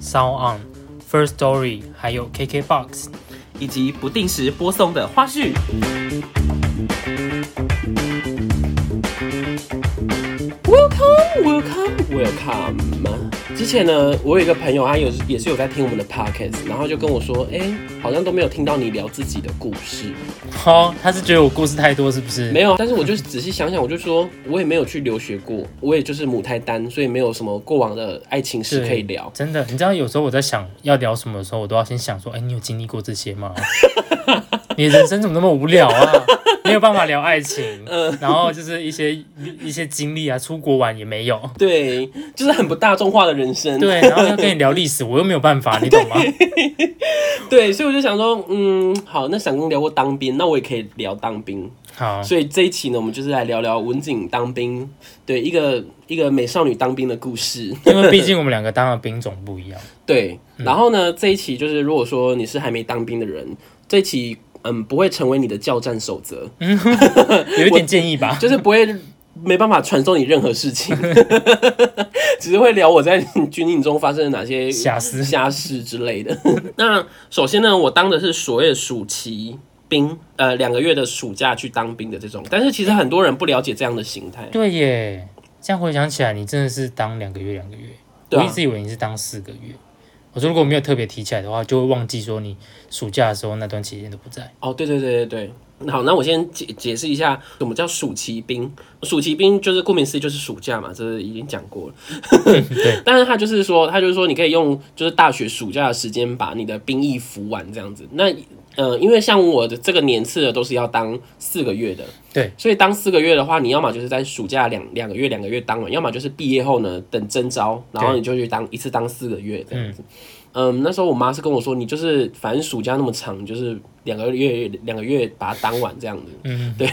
Sound On、First Story，还有 KKBox。以及不定时播送的花絮。Welcome, welcome, welcome。之前呢，我有一个朋友，他有也是有在听我们的 podcast，然后就跟我说，哎、好像都没有听到你聊自己的故事。哦，他是觉得我故事太多，是不是？没有，但是我就是仔细想想，我就说，我也没有去留学过，我也就是母胎单，所以没有什么过往的爱情史可以聊。真的，你知道有时候我在想要聊什么的时候，我都要先想说，哎、你有经历过这些吗？你人生怎么那么无聊啊？没有办法聊爱情，嗯然后就是一些一些经历啊，出国玩也没有，对，就是很不大众化的人生。对，然后要跟你聊历史，我又没有办法，你懂吗？对，所以我就想说，嗯，好，那闪光聊过当兵，那我也可以聊当兵。好，所以这一期呢，我们就是来聊聊文景当兵，对一个一个美少女当兵的故事。因为毕竟我们两个当的兵种不一样。对，然后呢，这一期就是如果说你是还没当兵的人，这一期嗯不会成为你的教战守则，有一点建议吧。就是不会没办法传授你任何事情，只是会聊我在军营中发生了哪些瑕疵瞎事之类的。那首先呢，我当的是所谓的暑期兵，呃，两个月的暑假去当兵的这种，但是其实很多人不了解这样的形态。对耶，这样回想起来，你真的是当两个月，两个月。我一直以为你是当四个月。我说如果没有特别提起来的话，就会忘记说你暑假的时候那段期间都不在。哦，对对对对对。好，那我先解解释一下什么叫暑期兵。暑期兵就是顾名思义就是暑假嘛，这是已经讲过了。对，但是他就是说，他就是说你可以用就是大学暑假的时间把你的兵役服完这样子。那呃，因为像我的这个年次的都是要当四个月的，对，所以当四个月的话，你要么就是在暑假两两个月两个月当完，要么就是毕业后呢等征招，然后你就去当一次当四个月这样子。嗯，那时候我妈是跟我说，你就是反正暑假那么长，就是两个月两个月把它当完这样子。嗯，对。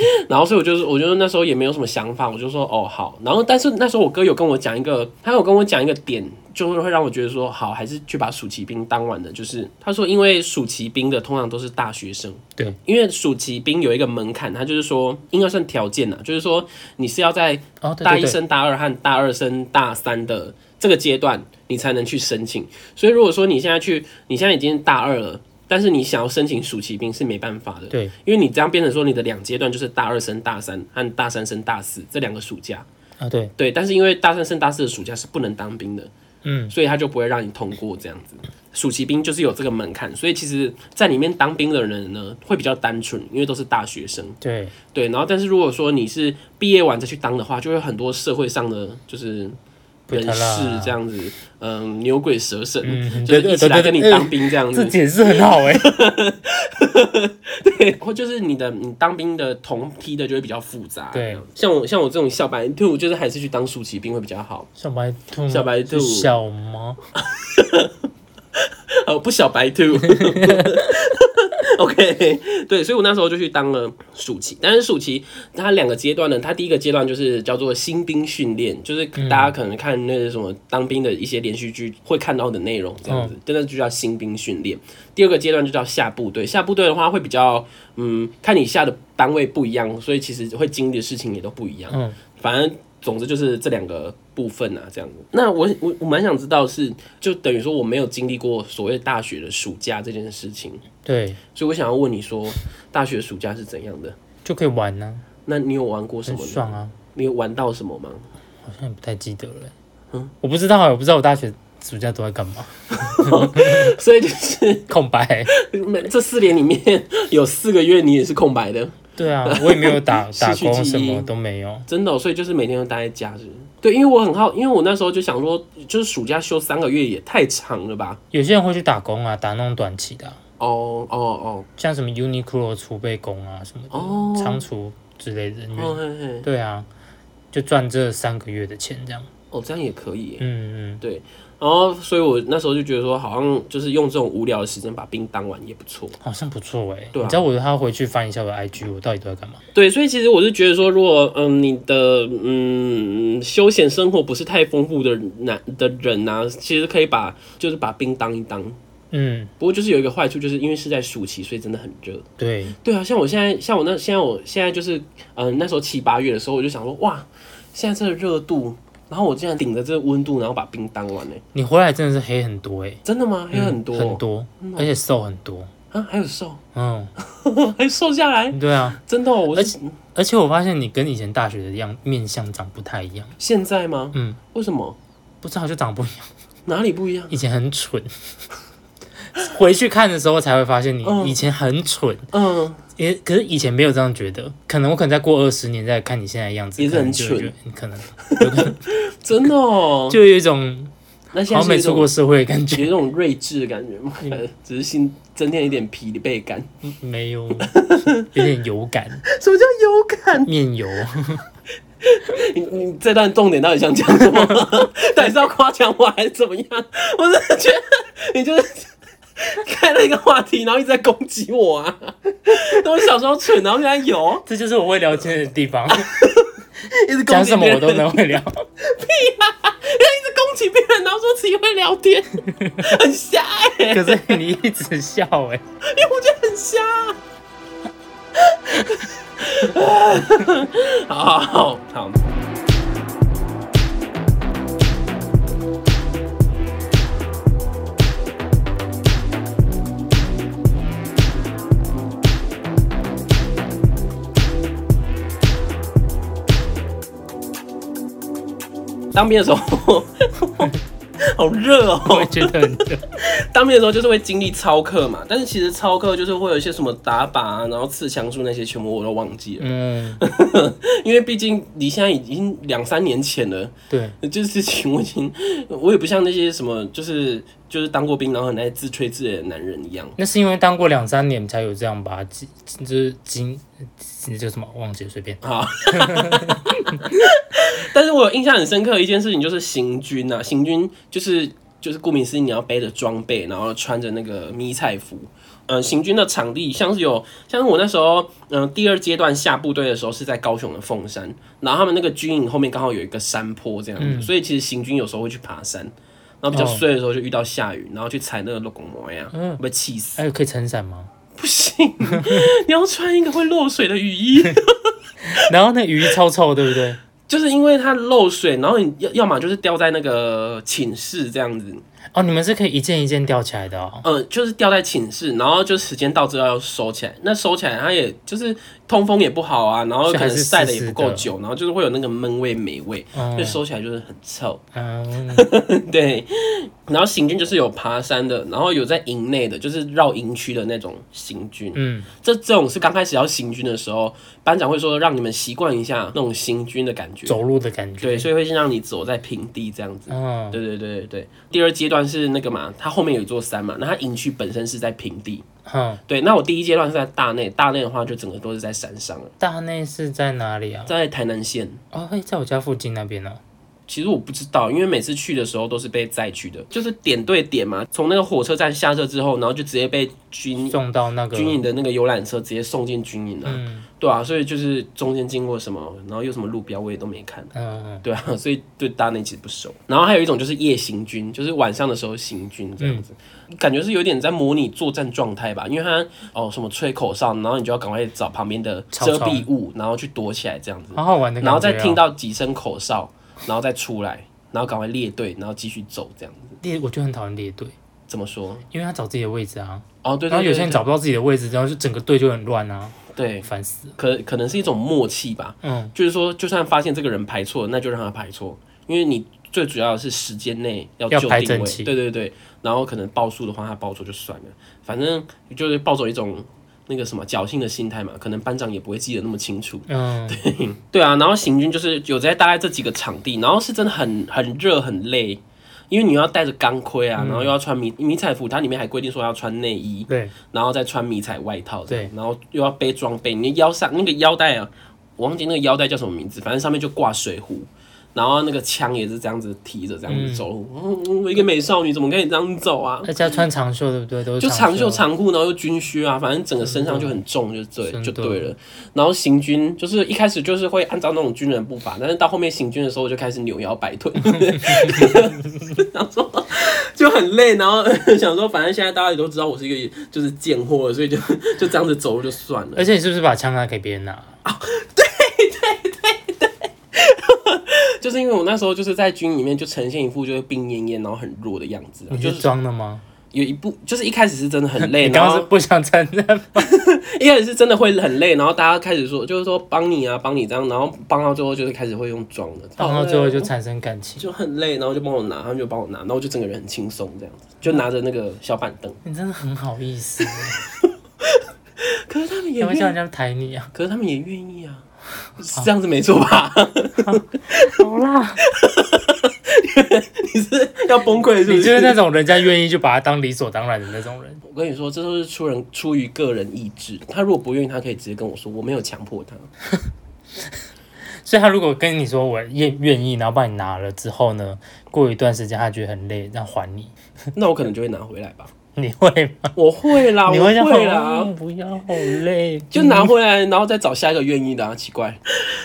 然后所以我就是，我就那时候也没有什么想法，我就说哦好。然后但是那时候我哥有跟我讲一个，他有跟我讲一个点，就是会让我觉得说好，还是去把暑期兵当完的。就是他说，因为暑期兵的通常都是大学生，对，因为暑期兵有一个门槛，他就是说应该算条件呐，就是说你是要在哦，大一升大二和大二升大三的这个阶段，你才能去申请。所以如果说你现在去，你现在已经大二了，但是你想要申请暑期兵是没办法的，对，因为你这样变成说你的两阶段就是大二升大三和大三升大四这两个暑假，啊对，对，但是因为大三升大四的暑假是不能当兵的，嗯，所以他就不会让你通过这样子。暑期兵就是有这个门槛，所以其实在里面当兵的人呢会比较单纯，因为都是大学生。对，对，然后但是如果说你是毕业完再去当的话，就会有很多社会上的就是人士这样子，嗯，牛鬼蛇神，嗯就是一起来跟你当兵这样子，这解释很好哎。对，或就是你的你当兵的同批的就会比较复杂，对，像我像我这种小白兔，就是还是去当暑期兵会比较好，小白兔，小白兔小吗？呃，不小白兔。OK，对，所以我那时候就去当了暑期，但是暑期它两个阶段呢，它第一个阶段就是叫做新兵训练，就是大家可能看那个什么当兵的一些连续剧会看到的内容这样子，真的就叫新兵训练。第二个阶段就叫下部队，下部队的话会比较，嗯，看你下的单位不一样，所以其实会经历的事情也都不一样。嗯，反正总之就是这两个部分啊，这样子。那我我我蛮想知道是，就等于说我没有经历过所谓大学的暑假这件事情，对，所以我想要问你说，大学暑假是怎样的？就可以玩呢，那你有玩过什很么呢？爽啊。你有玩到什么吗？好像也不太记得了欸。嗯，我不知道欸，我不知道我大学暑假都在干嘛，所以就是空白。每这四年里面有四个月你也是空白的，对啊，我也没有打 打工，什么都没有。真的哦、所以就是每天都待在家是对，因为我很好，因为我那时候就想说，就是暑假休三个月也太长了吧？有些人会去打工啊，打那种短期的啊、哦哦哦像什么 Uniqlo 储备工啊什么的，哦仓储之类的人员。哦嘿嘿，对啊，就赚这三个月的钱这样。哦这样也可以嗯。嗯对，然后所以我那时候就觉得说，好像就是用这种无聊的时间把冰当完也不错。好像不错哎、对啊你知道我还要回去翻一下我的 IG，我到底都在干嘛？对，所以其实我是觉得说，如果嗯你的嗯休闲生活不是太丰富的男的人呐、其实可以把就是把冰当一当。嗯，不过就是有一个坏处，就是因为是在暑期，所以真的很热。对，对啊，像我现在，像我那现在我现在就是，嗯、那时候七八月的时候，我就想说，哇，现在这个热度，然后我竟然顶着这个温度，然后把冰当完呢，你回来真的是黑很多哎、真的吗？黑很多、很多，而且瘦很多。啊，还有瘦，嗯，还瘦下来，对啊，真的、哦，我是而且我发现你跟以前大学的样面相长不太一样，现在吗？嗯，为什么？不知道就长不一样。哪里不一样？以前很蠢，回去看的时候才会发现你嗯。以前很蠢，嗯，也可是以前没有这样觉得，可能我可能再过二十年再看你现在的样子，也是很蠢可能可能 有可能 真的哦。就有一种那现好像没出过社会的感觉，有一种睿智的感觉吗？只是新增添一点疲惫感。没有，有点油感，什么叫油感？面油。你你这段重点到底想讲什么？到底是要夸奖我还是怎么样？我真的觉得你就是 开了一个话题，然后一直在攻击我啊！那我小时候蠢，然后现在有，这就是我会聊天的地方，一直攻讲什么我都能会聊 屁啊。一直攻击别人，然后说自己会聊天，很瞎哎、可是你一直笑哎、因为我觉得很瞎。好好好好。当兵的时候，好热哦！我也觉得很热。当兵的时候就是会经历操课嘛，但是其实操课就是会有一些什么打靶啊，然后刺枪术那些全部我都忘记了，嗯，因为毕竟离现在已经两三年前了，对，这事情我已经我也不像那些什么就是就是当过兵然后很爱自吹自擂的男人一样，那是因为当过两三年才有这样吧，经就是经那叫什么忘记了，随便。好，但是我有印象很深刻的一件事情就是行军啊，行军就是就是顾名思义，你要背着装备，然后穿着那个迷彩服。呃，行军的场地像是有，像是我那时候，嗯、第二阶段下部队的时候是在高雄的凤山，然后他们那个军营后面刚好有一个山坡这样子，所以其实行军有时候会去爬山，然后比较哦衰的时候就遇到下雨，然后去踩那个落拱膜呀，会被气死。哎可以撑伞吗？不行，你要穿一个会漏水的雨衣。然后那雨衣超臭，对不对？就是因为它漏水，然后你要要么就是掉在那个寝室这样子，哦，你们是可以一件一件吊起来的哦。呃，就是吊在寝室，然后就时间到之后要收起来。那收起来，它也就是通风也不好啊，然后可能晒的也不够久，然后就是会有那个闷味、霉味，嗯所以收起来就是很臭。嗯，对，然后行军就是有爬山的，然后有在营内的，就是绕营区的那种行军。嗯，这这种是刚开始要行军的时候，班长会说让你们习惯一下那种行军的感觉。走路的感觉。对，所以会先让你走在平地这样子。嗯，对对对对对，第二阶段是那个嘛，它后面有一座山嘛，那它营区本身是在平地。嗯，对，那我第一阶段是在大内，大内的话就整个都是在山上了，大内是在哪里啊？在台南县。哦，嘿，在我家附近那边哦。其实我不知道，因为每次去的时候都是被载去的，就是点对点嘛，从那个火车站下车之后，然后就直接被军送到那个军营的那个游览车直接送进军营了、嗯。对啊，所以就是中间经过什么，然后有什么路标我也都没看。嗯对啊，所以对大内其实不熟。然后还有一种就是夜行军，就是晚上的时候行军这样子，感觉是有点在模拟作战状态吧，因为他哦什么吹口哨，然后你就要赶快找旁边的遮蔽物，然后去躲起来这样子，好好玩的感觉、哦。然后再听到几声口哨，然后再出来，然后赶快列队，然后继续走这样子。列，我就很讨厌列队，怎么说？因为他找自己的位置啊。哦，对对然后有些人找不到自己的位置，然后就整个队就很乱啊，对，烦死了。可可能是一种默契吧，嗯，就是说，就算发现这个人排错，那就让他排错，因为你最主要的是时间内要要就定位，对对对，然后可能报数的话，他报错就算了，反正就是抱走一种那个什么侥幸的心态嘛，可能班长也不会记得那么清楚，嗯，对啊，然后行军就是有在大概这几个场地，然后是真的很很热很累。因为你要带着钢盔啊，然后又要穿迷迷彩服，它里面还规定说要穿内衣，对，然后再穿迷彩外套，对。然后又要背装备，你的腰上那个腰带啊，我忘记那个腰带叫什么名字，反正上面就挂水壶，然后那个枪也是这样子提着这样子走路，嗯一个美少女怎么可以这样走啊？大家穿长袖，对不对？就长袖袖。长裤，然后又军靴啊，反正整个身上就很重，就对就对了。然后行军就是一开始就是会按照那种军人步伐，但是到后面行军的时候我就开始扭腰摆腿，想说就很累，然后想说反正现在大家也都知道我是一个就是贱货，所以就就这样子走路就算了。而且你是不是把枪拿给别人拿？就是因为我那时候就是在军里面就呈现一副就是病恹恹然后很弱的样子啊、你就是是装的吗？有一部就是一开始是真的很累，你刚是不想承认吗？一开始是真的会很累，然后大家开始说，就是说帮你啊，帮你这样，然后帮到最后就是开始会用装的，帮到最后就产生感情。就很累，然后就帮我拿，他们就帮我拿，然后我就整个人很轻松这样子，就拿着那个小板凳。你真的很好意思，可是他们也愿，要不要叫人家抬你啊？可是他们也愿意啊，是 这样子没错吧？好啦，你是要崩溃是不？你就是是那种人家愿意就把他当理所当然的那种人。我跟你说，这都是出人出于个人意志。他如果不愿意，他可以直接跟我说，我没有强迫他。所以他如果跟你说我愿愿意，然后帮你拿了之后呢，过一段时间他觉得很累，然后还你，那我可能就会拿回来吧。你会吗？我会啦，我你会啦哦，不要，好累，就拿回来，然后再找下一个愿意的啊，奇怪。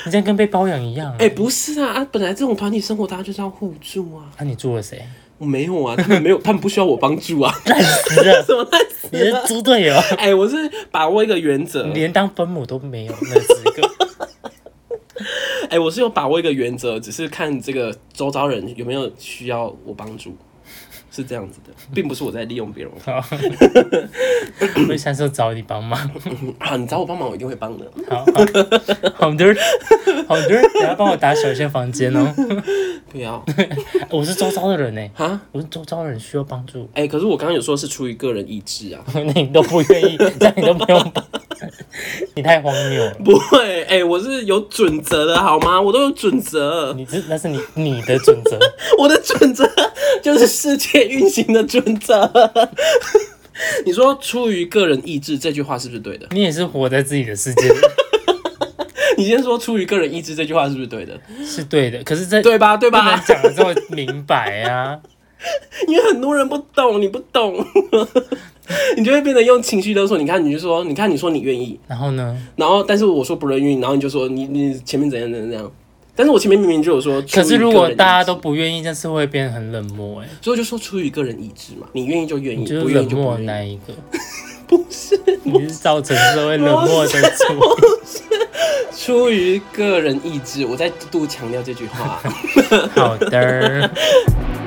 你这样跟被包养一样。哎、不是啊啊！本来这种团体生活，大家就是要互助啊。那、你住了谁？我没有啊，他们没有，他们不需要我帮助啊。烂死了，什么烂死你是了？猪队友，哎、我是把握一个原则你，连当分母都没有那个资格。哎、我是有把握一个原则，只是看这个周遭人有没有需要我帮助，是这样子的，并不是我在利用别人。好，我下次找你帮忙。好，你找我帮忙，我一定会帮的。好，好好的，好的，你要帮我打扫一下房间哦。不要 我是周遭的人呢，啊！我是周遭的人需要帮助，哎、可是我刚刚有说是出于个人意志啊，那你都不愿意，那你都不用帮，你太荒谬了。不会，哎、我是有准则的好吗？我都有准则，你这那是你你的准则，我的准则就是世界运行的准则。你说出于个人意志这句话是不是对的？你也是活在自己的世界里，你先说出于个人意志这句话是不是对的？是对的。可是这对吧？对吧？讲的这么明白啊。因为很多人不懂，你不懂，你就会变得用情绪勒索。你看，你就说，你看，你说你愿意，然后呢？然后但是我说不愿意，然后你就说你你前面怎样怎样怎样。但是我前面明明就有说，可是如果大家都不愿意，但是会变得很冷漠，哎，所以我就说出于个人意志嘛，你愿意就愿意，就不愿意是冷漠就不愿意。的那一个，不是你是造成社会冷漠的主。出于个人意志，我再度强调这句话。好的，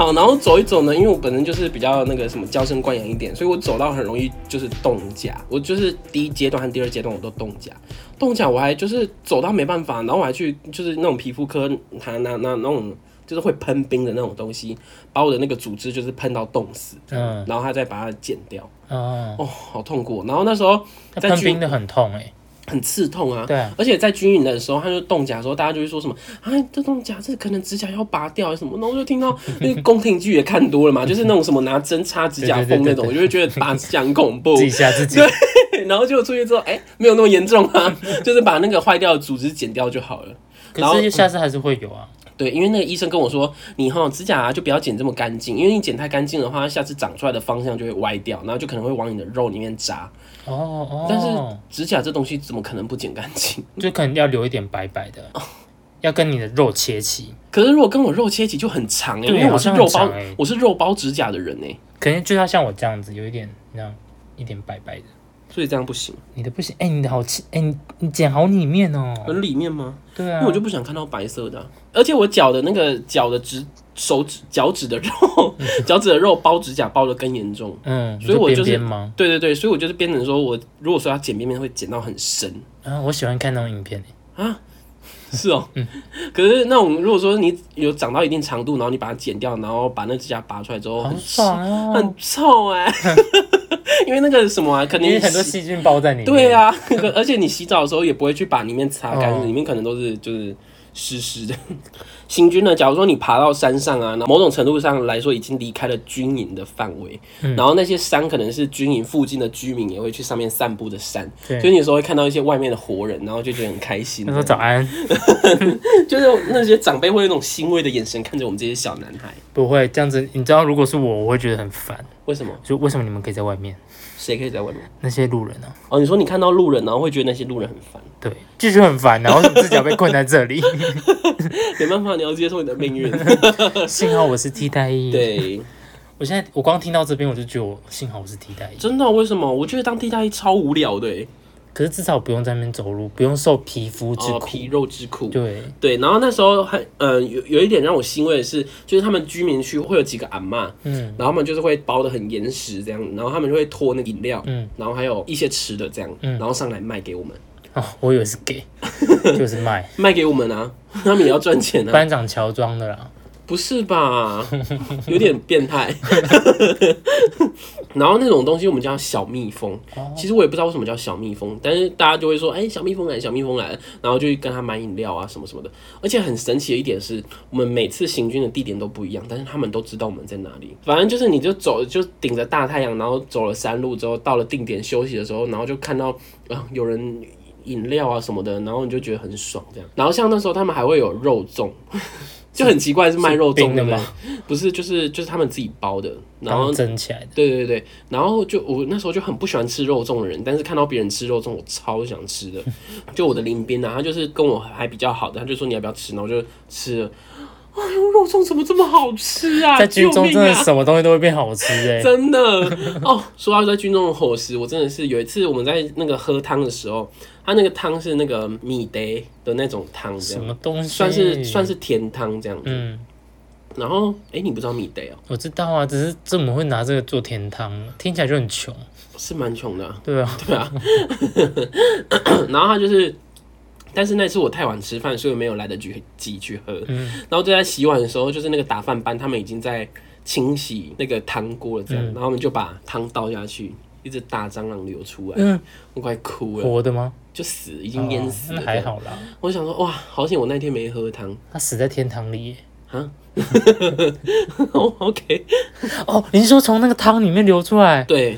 好，然后走一走呢，因为我本身就是比较那个什么娇生惯养一点，所以我走到很容易就是冻甲。我就是第一阶段和第二阶段我都冻甲，冻甲我还就是走到没办法，然后我还去就是那种皮肤科拿拿拿那种就是会喷冰的那种东西，把我的那个组织就是喷到冻死，嗯，然后他再把它剪掉。哦，哦，好痛苦哦。然后那时候喷冰的很痛哎，很刺痛啊，对啊，而且在军营的时候，他就动甲的时候，大家就会说什么啊，这冻甲这可能指甲要拔掉什么，然后我就听到那个宫廷剧也看多了嘛，就是那种什么拿针插指甲缝那种，我就会觉得拔指甲很恐怖自。己吓自己。然后结果出去之后，哎、没有那么严重啊，就是把那个坏掉的组织剪掉就好了。然后可是下次还是会有啊。对，因为那个医生跟我说，你哈指甲、啊、就不要剪这么干净，因为你剪太干净的话，下次长出来的方向就会歪掉，然后就可能会往你的肉里面扎。哦哦，但是指甲这东西怎么可能不剪干净？就可能要留一点白白的，要跟你的肉切齐，可是如果跟我肉切齐就很长哎、因为我是肉包，欸我是肉包指甲的人哎、可能就要像我这样子，有一点那样一点白白的。所以这样不行。你的不行，哎、你的好切，哎、你你剪好里面哦。很里面吗？对啊，因为我就不想看到白色的啊、而且我脚的那个脚的指手指脚趾的肉，脚趾的肉包指甲包的更严重。嗯，所以我就是？对对对，所以我就是变成说我如果说要剪边边会剪到很深啊，我喜欢看那种影片、欸，啊。是哦，可是那种如果说你有长到一定长度，然后你把它剪掉，然后把那指甲拔出来之后，很爽哦，很臭哎、因为那个什么啊，肯定很多细菌包在里面。对，啊，而且你洗澡的时候也不会去把里面擦干，哦里面可能都是就是湿湿的。行军呢，假如说你爬到山上啊，那某种程度上来说已经离开了军营的范围，嗯然后那些山可能是军营附近的居民也会去上面散步的山，所以你有时候会看到一些外面的活人，然后就觉得很开心他。说早安，就是那些长辈会有一种欣慰的眼神看着我们这些小男孩。不会这样子。你知道，如果是我，我会觉得很烦。为什么？就为什么你们可以在外面？谁可以在外面？那些路人啊，哦，你说你看到路人，然后会觉得那些路人很烦，对，就觉得很烦。然后为什么自己要被困在这里？没办法，你要接受你的命运。幸好我是替代役。，对，我现在我光听到这边，我就觉得我幸好我是替代役。真的？为什么？我觉得当替代役超无聊的欸，可是至少不用在那边走路，不用受皮肤之哦，苦。皮肉之苦。对，对，然后那时候还呃有有一点让我欣慰的是，就是他们居民区会有几个阿嬷，嗯，然后他们就是会包的很严实这样，然后他们就会拖那个饮料，嗯。然后还有一些吃的这样，嗯。然后上来卖给我们，哦，我以为是给，就是卖。卖给我们啊，他们也要赚钱啊，班长乔装的啦。不是吧？有点变态。然后那种东西我们叫小蜜蜂，哦其实我也不知道为什么叫小蜜蜂，但是大家就会说，哎、小蜜蜂来，小蜜蜂来，然后就去跟他买饮料啊什么什么的。而且很神奇的一点是，我们每次行军的地点都不一样，但是他们都知道我们在哪里。反正就是你就走，就顶着大太阳，然后走了山路之后，到了定点休息的时候，然后就看到啊、有人。饮料啊什么的，然后你就觉得很爽这样。然后像那时候他们还会有肉粽，就很奇怪是卖肉粽的吗？不是，就是就是他们自己包的，然后刚蒸起来的。对对对，然后就我那时候就很不喜欢吃肉粽的人，但是看到别人吃肉粽，我超想吃的。就我的邻边啊，他就是跟我还比较好的，他就说你要不要吃，然后我就吃了。哎呦，肉粽怎么这么好吃啊？在军中真的什么东西都会变好吃哎、真的哦，说到在军中的伙食，我真的是有一次我们在那个喝汤的时候，它那个汤是那个米德的那种汤，这什么东西？算是算是甜汤这样子。嗯，然后哎、你不知道米德哦、我知道啊，只是怎么会拿这个做甜汤？听起来就很穷。是蛮穷的啊、对啊，对啊，然后他就是，但是那次我太晚吃饭，所以没有来得及及去喝。嗯然后就在洗碗的时候，就是那个打饭班他们已经在清洗那个汤锅了，这样，嗯然后我们就把汤倒下去，一只大蟑螂流出来，嗯，我快哭了，活的吗？就死，已经淹死哦了。那还好啦。我想说，哇，好险我那天没喝汤。他死在天堂里耶。哦，OK，哦，你是说从那个汤里面流出来？对，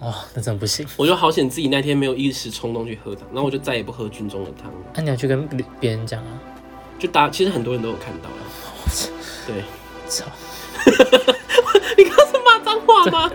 哦，那真的不行。我就好险自己那天没有一时冲动去喝汤，然后我就再也不喝军中的汤了。那、你要去跟别人讲啊？就大，其实很多人都有看到了。对，操！你刚刚是骂脏话吗？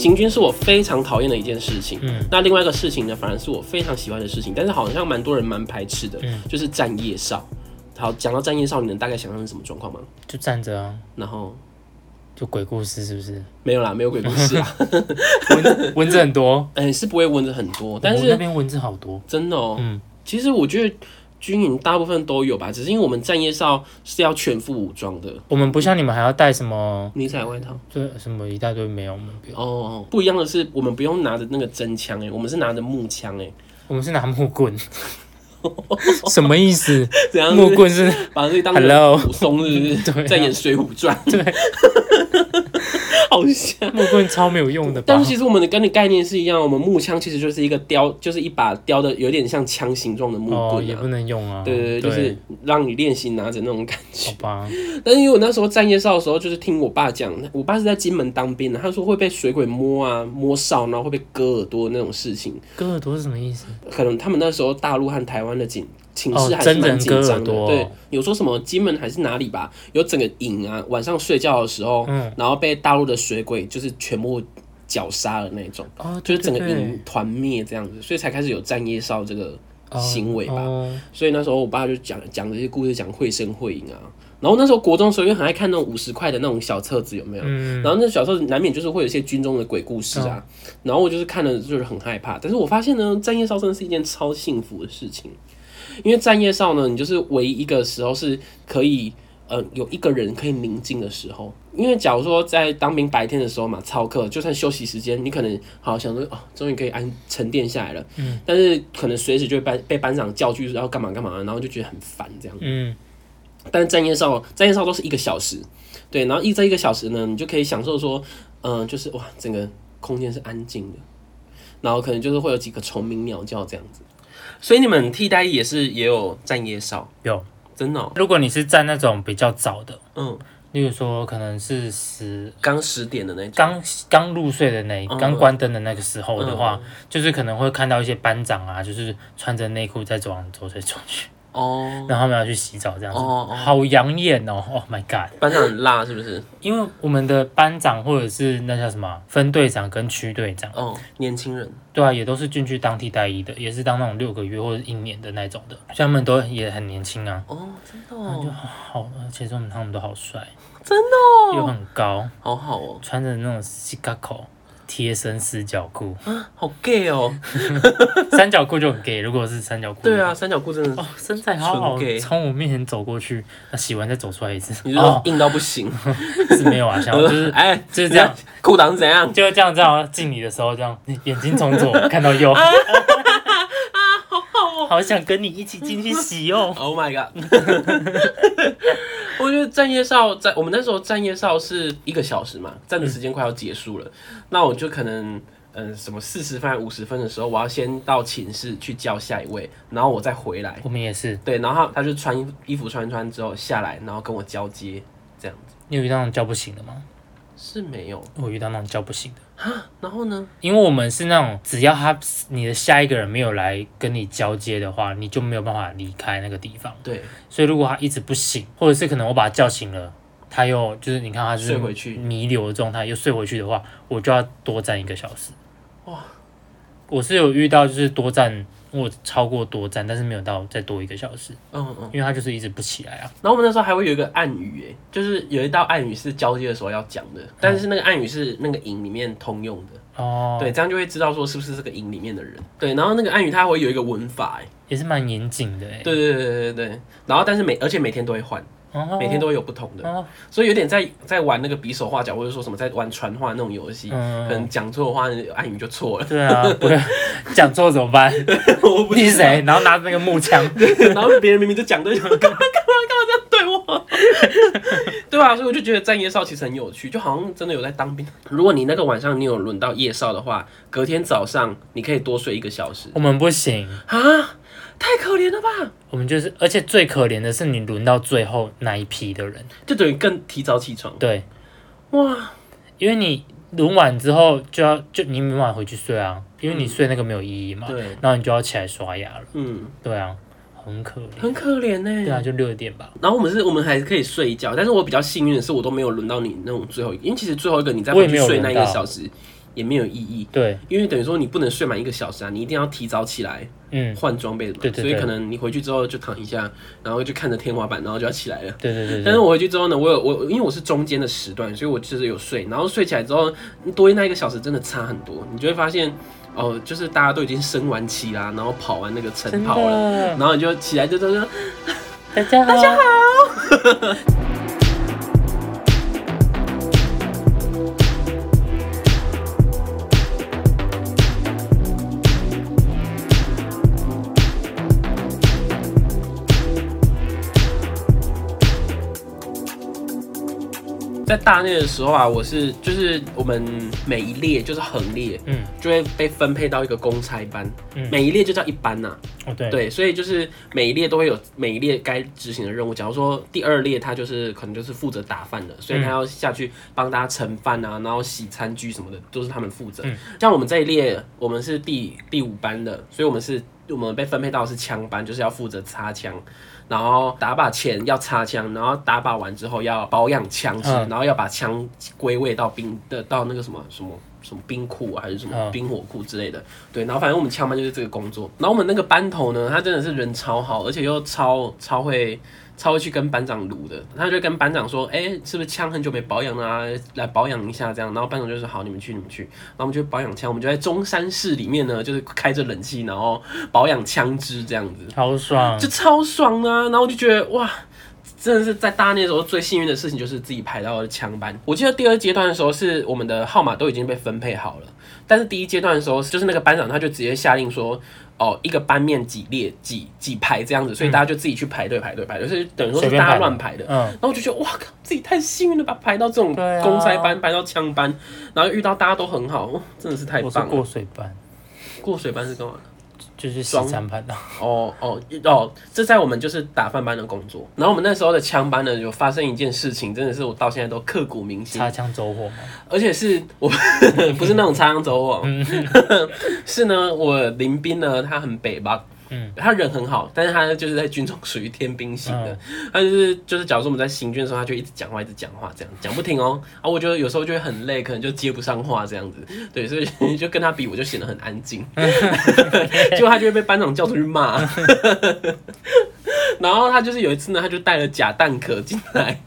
行军是我非常讨厌的一件事情。嗯那另外一个事情呢，反而是我非常喜欢的事情，但是好像蛮多人蛮排斥的，嗯就是站夜哨。好，讲到站夜哨，你能大概想象是什么状况吗？就站着啊，然后就鬼故事是不是？没有啦，没有鬼故事啊，蚊蚊子很多，哎、是不会蚊子很多，但是那是边蚊子好多。真的哦、嗯，其实我觉得军营大部分都有吧，只是因为我们站夜哨是要全副武装的，我们不像你们还要带什么，迷彩外套。这什么一大堆没有，我们不用。哦，不一样的是，我们不用拿着那个真枪哎、我们是拿着木枪哎、我们是拿木棍，什么意思？怎样？木棍是把自己当 Hello 武松是不是？对啊在演《水浒传》对，好像。木棍超没有用的吧但是？其实我们的跟你概念是一样，我们木枪其实就是一个雕，就是一把雕的有点像枪形状的木哦，棍啊。也不能用啊。对对对，就是让你练习拿着那种感觉好。吧。但是因为我那时候站夜哨的时候，就是听我爸讲，我爸是在金门当兵的，他说会被水鬼摸啊摸哨，然后会被割耳朵那种事情，割耳朵是什么意思？可能他们那时候大陆和台湾的警情哦势还是蛮紧张的。对，有说什么金门还是哪里吧，有整个营啊，晚上睡觉的时候，嗯然后被大陆的水鬼就是全部绞杀了那种，哦，就是整个对对对营团灭这样子，所以才开始有站夜哨这个哦行为吧。哦所以那时候我爸就讲讲这些故事，讲绘声绘影啊。然后那时候国中的时候又很爱看那种五十块的那种小册子，有没有？嗯，然后那小时候难免就是会有一些军中的鬼故事啊，然后我就是看了就是很害怕，但是我发现呢，站夜哨真的是一件超幸福的事情，因为站夜哨呢，你就是唯一一个时候是可以呃有一个人可以宁静的时候。因为假如说在当兵白天的时候嘛，操课就算休息时间，你可能好想说哦，终于可以安沉淀下来了。嗯。但是可能随时就会班被班长叫去然后干嘛干嘛，然后就觉得很烦这样。嗯，但是站夜哨，站夜哨都是一个小时，对，然后一这一个小时呢，你就可以享受说，嗯、就是哇，整个空间是安静的，然后可能就是会有几个虫鸣鸟叫这样子。所以你们替代役也是也有站夜哨，有。真的、哦，如果你是站那种比较早的，嗯，例如说可能是十刚十点的那种，刚刚入睡的那嗯。刚关灯的那个时候的话，嗯。就是可能会看到一些班长啊，就是穿着内裤在走廊走来走去，哦，然后他们要去洗澡这样子，哦哦。好养眼哦！Oh my god！班长很辣是不是？因为我们的班长或者是那叫什么啊分队长跟区队长，哦，年轻人，对啊，也都是进去当替代役的，也是当那种六个月或者一年的那种的，所以他们都也很年轻啊，哦，真的就哦，好，而且他们他们都好帅，真的哦，又很高，好好哦，穿着那种西嘎口贴身四角裤。啊，好 gay 哦，三角裤就很 gay，如果是三角裤，对啊，三角裤真的哦，身材好好从我面前走过去，那洗完再走出来一次。哦，硬到不行，是没有啊，想要就是哎，就是这样，裤裆怎样？就是这样这样敬你的时候，这样你眼睛从左看到右，好想跟你一起进去洗哦。Oh my god！我觉得站夜哨在我们那时候站夜哨是一个小时嘛，站的时间快要结束了，那我就可能嗯什么四十分、五十分的时候，我要先到寝室去叫下一位，然后我再回来。我们也是，对，然后他他就穿衣服衣服穿穿之后下来，然后跟我交接，这样子你有遇到那种叫不醒的吗？是没有。我遇到那种叫不醒的，然后呢？因为我们是那种只要他你的下一个人没有来跟你交接的话，你就没有办法离开那个地方。对，所以如果他一直不醒，或者是可能我把他叫醒了，他又就是你看他就是睡回去弥留的状态，又睡回去的话，我就要多站一个小时。哇！我是有遇到就是多站，我超过多站，但是没有到再多一个小时，嗯嗯。因为他就是一直不起来啊。然后我们那时候还会有一个暗语，哎，就是有一道暗语是交接的时候要讲的，但是那个暗语是那个营里面通用的。哦，对，，这样就会知道说是不是这个营里面的人。对，然后那个暗语它会有一个文法，哎，也是蛮严谨的哎。对对对对对对。然后但是每而且每天都会换，哦，每天都会有不同的，哦，所以有点在在玩那个比手画脚，或者说什么在玩传话那种游戏，嗯可能讲错的话暗语就错了。对啊，不是讲错怎么办？你是谁？然后拿着那个木枪，然后别人明明就讲对，干嘛干嘛干嘛这样对我？对啊，所以我就觉得站夜哨其实很有趣，就好像真的有在当兵。如果你那个晚上你有轮到夜哨的话，隔天早上你可以多睡一个小时我们不行。啊，太可怜了吧？我们就是，而且最可怜的是你轮到最后那一批的人，就等于更提早起床。对，哇，因为你轮完之后就要就你没办法回去睡啊，因为你睡那个没有意义嘛，对，然后你就要起来刷牙了，嗯，对啊，很可怜，很可怜呢。对啊，就六点吧，然后我们是，我们还是可以睡一觉，但是我比较幸运的是，我都没有轮到你那种最后一个，因为其实最后一个你再我也没有回去睡那一个小时也没有意义，对，因为等于说你不能睡满一个小时啊，你一定要提早起来嗯，换装备的嘛，对对对。所以可能你回去之后就躺一下，然后就看着天花板，然后就要起来了。对对对对，但是我回去之后呢，我有我因为我是中间的时段，所以我就是有睡，然后睡起来之后多那一个小时真的差很多，你就会发现哦，就是大家都已经升完旗啦，然后跑完那个晨跑了，然后你就起来就就说大家好，大家好，在大内的时候啊，我是就是我们每一列就是横列，嗯。就会被分配到一个公差班，嗯。每一列就叫一班呐、哦对，对，所以就是每一列都会有每一列该执行的任务。假如说第二列他就是可能就是负责打饭的，所以他要下去帮大家盛饭啊，然后洗餐具什么的都是他们负责。嗯。像我们这一列，我们是第第五班的，所以我们是我们被分配到的是枪班，就是要负责擦枪。然后打靶前要擦枪，然后打靶完之后要保养枪支，嗯然后要把枪归位到兵的到那个什么什么什么冰库啊，还是什么嗯冰火库之类的。对，然后反正我们枪班就是这个工作。然后我们那个班头呢，他真的是人超好，而且又超超会超会去跟班长撸的。他就跟班长说：“哎、是不是枪很久没保养啊？来保养一下这样。”然后班长就说：“好，你们去，你们去。”然后我们就保养枪，我们就在中山市里面呢，就是开着冷气，然后保养枪支这样子。超爽就，超爽啊！然后我就觉得哇，真的是在大那时候最幸运的事情就是自己排到了枪班。我记得第二阶段的时候是我们的号码都已经被分配好了，但是第一阶段的时候就是那个班长他就直接下令说，哦，一个班面几列几几排这样子，所以大家就自己去排队排队排队，就是等于说是大家乱排的。嗯，然后我就觉得哇靠，自己太幸运了吧，排到这种公差班，排到枪班，然后遇到大家都很好，真的是太棒了。过水班，过水班是干嘛？就是洗装餐班的。哦哦哦，这在我们就是打饭班的工作。然后我们那时候的枪班呢，有发生一件事情，真的是我到现在都刻骨铭心擦。枪走火嘛，而且是我 不是那种擦枪走火，是呢，我林斌呢，他很北吧。嗯。他人很好，但是他就是在军中属于天兵型的，他就是就是，假如说我们在行军的时候，他就一直讲话，一直讲话，这样。讲不停哦。啊，我觉得有时候就会很累，可能就接不上话这样子，对，所以 就跟他比，我就显得很安静，结果他就会被班长叫出去骂。然后他就是有一次呢，他就带了假蛋壳进来，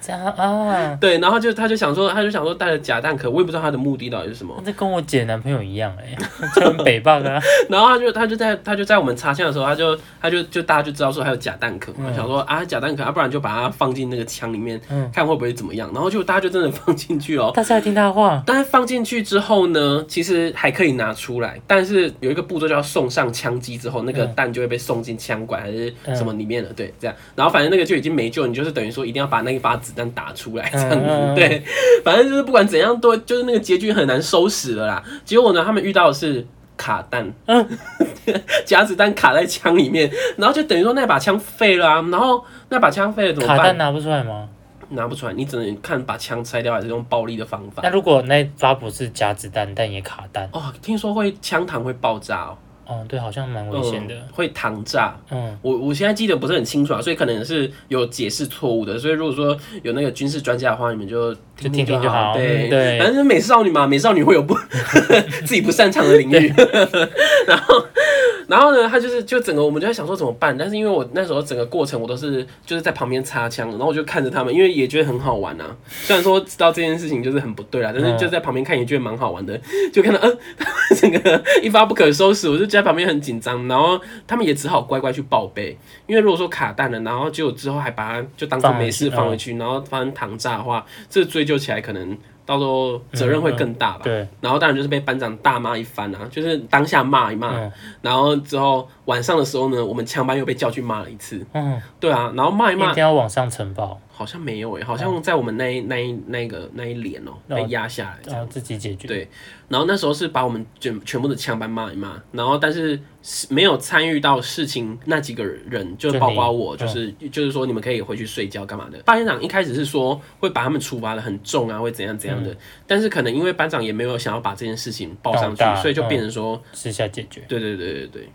这样啊，对，然后就他就想说，他就想说带了假蛋壳，我也不知道他的目的到底是什么。这跟我姐男朋友一样哎，就很北棒啊。然后他就他就在他就在我们插枪的时候，他就他就就大家就知道说还有假蛋壳嘛，嗯想说啊假蛋壳，啊不然就把它放进那个枪里面，嗯看会不会怎么样。然后就大家就真的放进去哦。大家要听他的话，但是放进去之后呢，其实还可以拿出来，但是有一个步骤叫送上枪机之后，那个嗯弹就会被送进枪管还是什么里面了，对，这样。然后反正那个就已经没救，你就是等于说一定要把那一把子弹打出来，这样子，对。反正就是不管怎样都就是那个结局很难收拾了啦。结果呢，他们遇到的是卡弹，嗯 夹子弹卡在枪里面，然后就等于说那把枪废了啊。然后那把枪废了怎么办？卡弹拿不出来吗？拿不出来，你只能看把枪拆掉，还是用暴力的方法那。如果那发不是夹子弹，但也卡弹，哦，听说会枪膛会爆炸哦，哦，对，好像蛮危险的嗯。会糖炸。嗯，我我现在记得不是很清楚啊，所以可能是有解释错误的。所以如果说有那个军事专家的话，你们就就听听就好对、嗯对反正是美少女嘛，美少女会有不 自己不擅长的领域。然后 然后呢，他就是就整个我们就在想说怎么办，但是因为我那时候整个过程我都是就是在旁边擦枪，然后我就看着他们，因为也觉得很好玩啊。虽然说知道这件事情就是很不对啦，但是就在旁边看也觉得蛮好玩的，就看到嗯、呃，整个一发不可收拾，我就在旁边很紧张，然后他们也只好乖乖去报备，因为如果说卡弹了，然后结果之后还把它就当做没事放回去，然后发生糖炸的话，这追究起来可能到时候责任会更大吧。对，然后当然就是被班长大骂一番啊，就是当下骂一骂，嗯。然后之后晚上的时候呢，我们枪班又被叫去骂了一次，嗯，对啊，然后骂一骂一定要往上呈报，好像没有诶、好像在我们那一那一那一个那一连哦、哦。被压下来这样。然后自己解决。对然后那时候是把我们全全部的枪班骂一骂，然后但是是没有参与到事情那几个人，就就包括你我，就是就是说你们可以回去睡觉干嘛的。班长一开始是说会把他们处罚的很重啊，会怎样怎样的，但是可能因为班长也没有想要把这件事情报上去所以就变成说，私下解决，对对对对对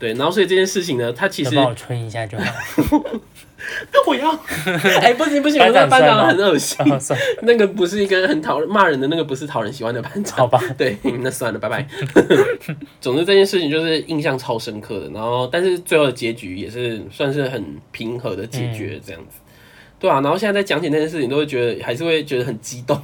对，然后所以这件事情呢，他其实能帮我吹一下就好。我要，哎、不行不行，我那个班长很恶心，那个不是一个很讨人骂人的那个，不是讨人喜欢的班长。好吧，对，那算了，拜拜。总之这件事情就是印象超深刻的，然后但是最后的结局也是算是很平和的解决这样子，对啊，然后现在在讲起那件事情，都会觉得还是会觉得很激动，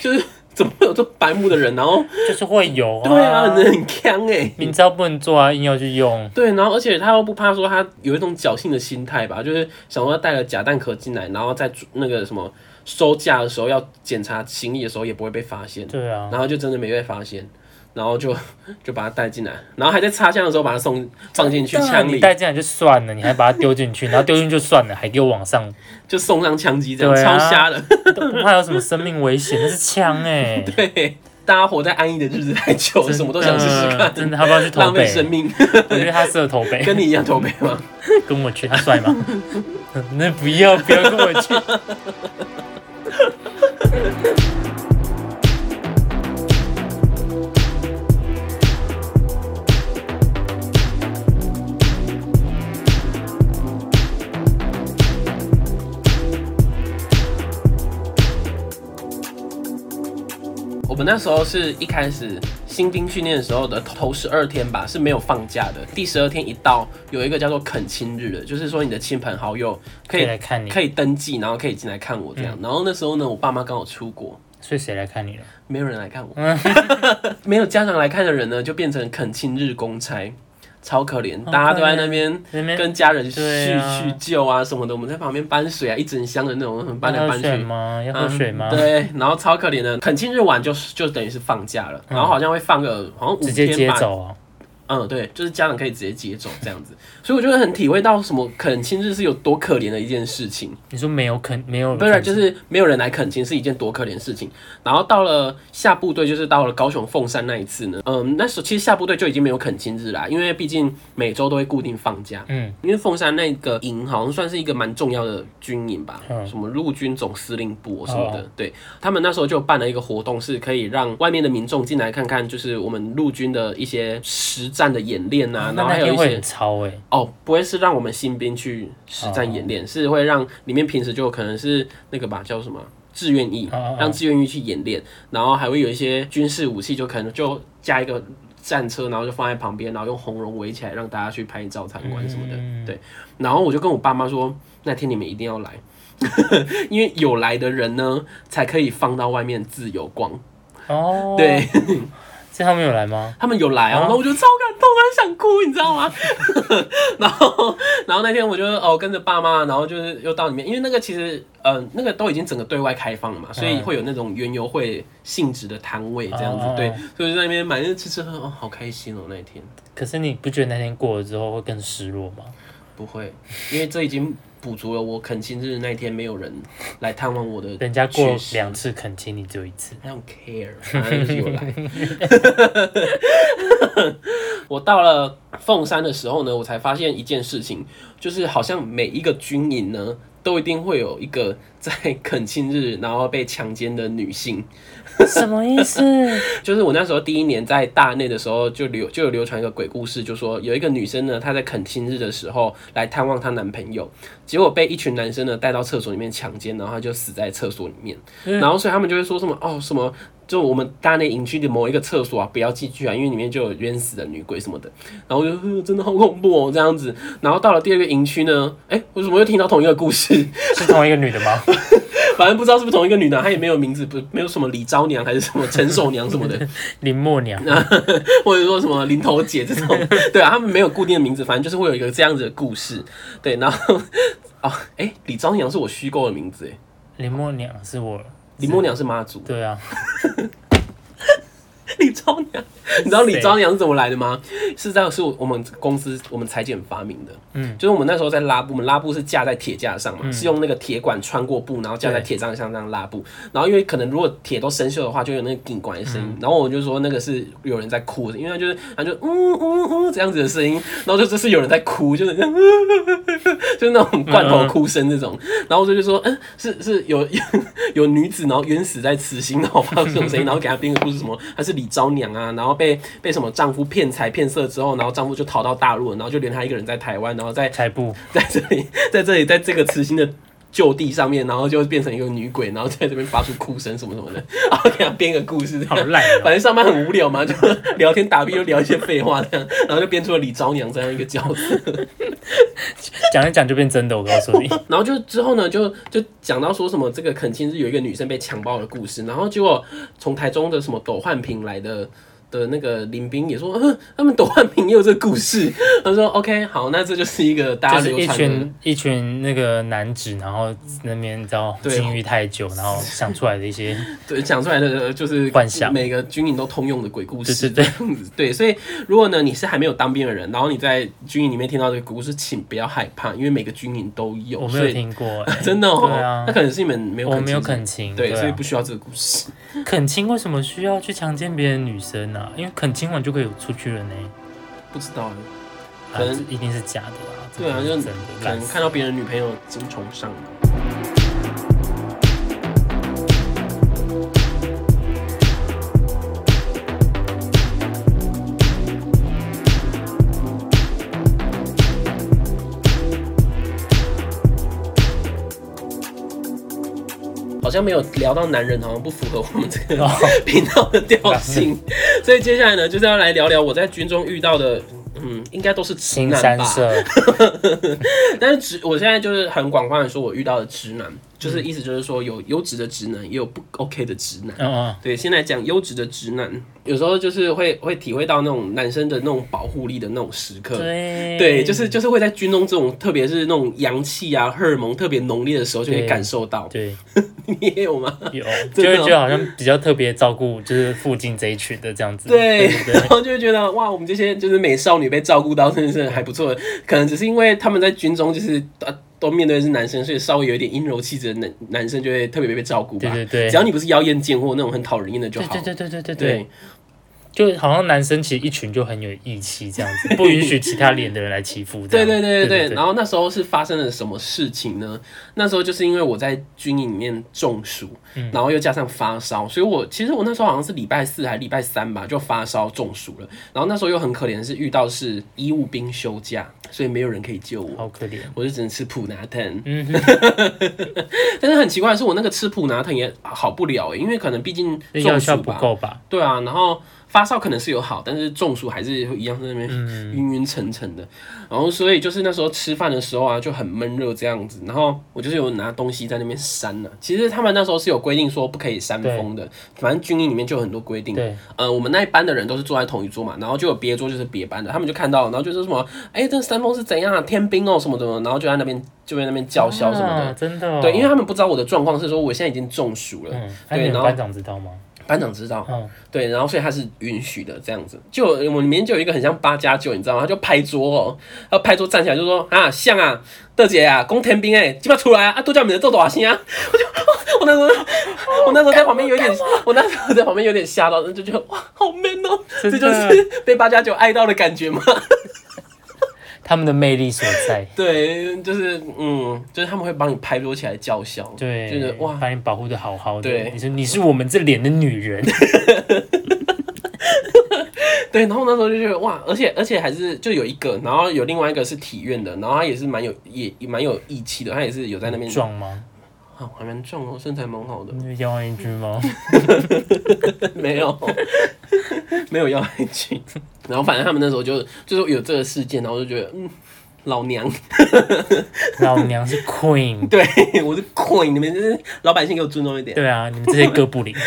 就是怎么会有这白目的人，然后就是会有啊。对啊，人很强哎、明知道不能做啊，硬要去用。对，然后而且他又不怕说他有一种侥幸的心态吧，就是想说带了假蛋壳进来，然后在那个什么收假的时候要检查行李的时候也不会被发现，对啊，然后就真的没被发现，然后就就把他带进来，然后还在插枪的时候把他送放进去枪里，你带进来就算了，你还把它丢进去，然后丢进去就算了，还给我往上，就送上枪机这样，超瞎的。都不怕有什么生命危险，那是枪哎、对，大家活在安逸的日子太久了，什么都想试试看，真的，他不要去投北？浪费生命，我觉得他适合投北，跟你一样投北吗？跟我去，他帅吗？那不要不要跟我去。们那时候是一开始新兵训练的时候的头十二天吧，是没有放假的。第十二天一到，有一个叫做恳亲日的，就是说你的亲朋好友可以来看你，可以登记，然后可以进来看我这样。然后那时候呢，我爸妈刚好出国，所以谁来看你了？没有人来看我，没有家长来看的人呢，就变成恳亲日公差。超可怜，大家都在那边跟家人叙叙旧啊什么的，我们在旁边搬水啊，一整箱的那种搬来搬去。水吗？要喝水吗？嗯？对，然后超可怜的，肯亲日晚就就等于是放假了，然后好像会放个好像五直接天吧，接走啊！嗯，对，就是家长可以直接接走这样子，所以我就会很体会到什么恳亲日是有多可怜的一件事情。你说没有肯没有不是，就是没有人来恳亲是一件多可怜的事情。然后到了下部队，就是到了高雄凤山那一次呢，嗯，那时候其实下部队就已经没有恳亲日啦，因为毕竟每周都会固定放假。嗯，因为凤山那个营好像算是一个蛮重要的军营吧，嗯什么陆军总司令部什么的，哦对他们那时候就办了一个活动，是可以让外面的民众进来看看，就是我们陆军的一些实战的演练啊，然后还有一些超哎，哦，不会是让我们新兵去实战演练，是会让里面平时就可能是那个吧，叫什么志愿役，哦哦哦让志愿役去演练，然后还会有一些军事武器，就可能就加一个战车，然后就放在旁边，然后用红绒围起来，让大家去拍照参观什么的。嗯对，然后我就跟我爸妈说，那天你们一定要来。因为有来的人呢，才可以放到外面自由逛。哦，对，这他们有来吗？他们有来哦，哦然后我就超感动，我很想哭，你知道吗？然后，然后那天我就哦跟着爸妈，然后就是又到里面，因为那个其实呃那个都已经整个对外开放了嘛，所以嗯会有那种园游会性质的摊位这样子，哦对，所以就在那边买那吃吃喝喝，哦，好开心哦那一天。可是你不觉得那天过了之后会更失落吗？不会，因为这已经补足了我恳亲日那一天没有人来探望我的人家过两次恳亲，你只有一次。I don't care，反正就是有来。我到了凤山的时候呢，我才发现一件事情，就是好像每一个军营呢，都一定会有一个在恳亲日然后被强奸的女性。什么意思？就是我那时候第一年在大内的时候，就流就有流传一个鬼故事，就说有一个女生呢，她在恳亲日的时候来探望她男朋友，结果被一群男生呢带到厕所里面强奸，然后她就死在厕所里面。嗯然后所以他们就会说什么哦什么，就我们大内营区的某一个厕所啊，不要进去啊，因为里面就有冤死的女鬼什么的。然后我就、呃、真的好恐怖哦这样子。然后到了第二个营区呢，哎，为什么又听到同一个故事？是同一个女的吗？反正不知道是不是同一个女的，她也没有名字，不没有什么李昭娘还是什么陈守娘什么的。林默娘。或者说什么林头姐这种，对啊，他们没有固定的名字，反正就是会有一个这样子的故事，对，然后哦，哎、李昭娘是我虚构的名字，哎，林默娘是我。李默娘是妈祖，对啊，李超娘，你知道李昭娘是怎么来的吗？是在是我们公司我们裁剪发明的，嗯，就是我们那时候在拉布，我们拉布是架在铁架上嘛，是用那个铁管穿过布，然后架在铁架上这样拉布，然后因为可能如果铁都生锈的话，就有那个顶管的声音，然后我就说那个是有人在哭，因为他就是他就嗯嗯嗯这样子的声音，然后就这是有人在哭，就是 就是那种罐头哭声这种，然后我就就说嗯是是有有 有女子然后冤死在慈心，然后发出这种声音，然后给他编个故事什么，她是李昭娘啊，然后被被什么丈夫骗财骗色之后，然后丈夫就逃到大陆，然后就连她一个人在台湾，然后在才不。在这里，在这里，在这个慈心的就地上面，然后就变成一个女鬼，然后在这边发出哭声什么什么的，然后给他编个故事，好烂反哦！正上班很无聊嘛，就聊天打屁，就聊一些废话这样，然后就编出了李昭娘这样一个角色。讲一讲就变真的，我告诉你。然后就之后呢，就就讲到说什么这个肯亲是有一个女生被强暴的故事，然后结果从台中的什么斗焕平来的。的那个林兵也说，嗯，他们斗焕平也有这个故事。他说，OK，好，那这就是一个大就是一家流传的群一群那个男子，然后那边你知道对禁欲太久，然后想出来的一些 对，讲出来的就是幻想。每个军营都通用的鬼故事，对对这样子。对，所以如果呢你是还没有当兵的人，然后你在军营里面听到这个故事，请不要害怕，因为每个军营都有，我没有听过、欸，真的哦，对啊。那可能是你们没有我没有恳恳亲，对，所以啊。不需要这个故事。恳亲为什么需要去强奸别人女生呢、啊？因为可能今晚就可以出去了呢，不知道。可能这一定是假的啦，对啊，就是可能看到别人女朋友精虫上脑。好像没有聊到男人，好像不符合我们这个哦 频道的调性，所以接下来呢，就是要来聊聊我在军中遇到的嗯，应该都是直男吧。但是直，我现在就是很广泛的说，我遇到的直男，嗯就是意思就是说，有优质的直男，也有不 OK 的直男。嗯嗯，对，现在讲优质的直男，有时候就是会会体会到那种男生的那种保护力的那种时刻。对对，就是就是会在军中这种，特别是那种阳气啊、荷尔蒙特别浓烈的时候，就可以感受到。对你也有吗？有，就会就好像比较特别照顾，就是附近这一群的这样子。对，然后就会觉得哇，我们这些就是美少女被照顾到真的是还不错。可能只是因为他们在军中就是都都面对的是男生，所以稍微有一点阴柔气质的男男生就会特别被照顾吧。对对对，只要你不是妖艳贱货那种很讨人厌的就好。对对对对对对。就好像男生其实一群就很有义气这样子，不允许其他脸的人来欺负。这对样对对对对然后那时候是发生了什么事情呢？那时候就是因为我在军营里面中暑，嗯然后又加上发烧，所以我其实我那时候好像是礼拜四还礼拜三吧，就发烧中暑了。然后那时候又很可怜，是遇到是医务兵休假，所以没有人可以救我。好可怜。我就只能吃普拿疼，嗯 但是很奇怪的是，我那个吃普拿疼也好不了、欸，因为可能毕竟这药效不中暑吧，够吧？对啊，然后发烧可能是有好，但是中暑还是一样在那边嗯晕晕沉沉的。然后所以就是那时候吃饭的时候啊，就很闷热这样子。然后我就是有拿东西在那边扇呢、其实他们那时候是有规定说不可以扇风的，反正军营里面就有很多规定。对，呃，我们那一班的人都是坐在同一桌嘛，然后就有别桌就是别班的，他们就看到，然后就说什么，哎、这扇风是怎样啊，天兵哦什么什么，然后就在那边就在那边叫嚣什么的。啊真的哦。对，因为他们不知道我的状况是说我现在已经中暑了，嗯，对然后班长知道吗？班长知道，嗯，对，然后所以他是允许的这样子。就我里面就有一个很像八加九，你知道吗？他就拍桌哦，他拍桌站起来就说啊像啊，德姐啊，攻天兵哎，鸡巴出来啊，啊都叫你们做多少星啊？我就 我那时候我那时候在旁边有点，我那时候在旁边有点吓到，就觉得哇好 man 哦，这就是被八加九爱到的感觉吗？他们的魅力所在。对，就是嗯，就是他们会帮你拍桌起来叫嚣，对，就是哇，把你保护的好好的。对你说你是我们这脸的女人。对，然后那时候就觉得哇，而且而且还是就有一个，然后有另外一个是体院的，然后他也是蛮有也也蛮有义气的，他也是有在那边壮吗？啊，还蛮壮哦，身材蛮好的，你 有要一句吗？没有没有要爱情，然后反正他们那时候就就是有这个事件，然后我就觉得嗯，老娘 老娘是 queen。对我是 queen，你们就是老百姓给我尊重一点，对啊，你们这些哥布林。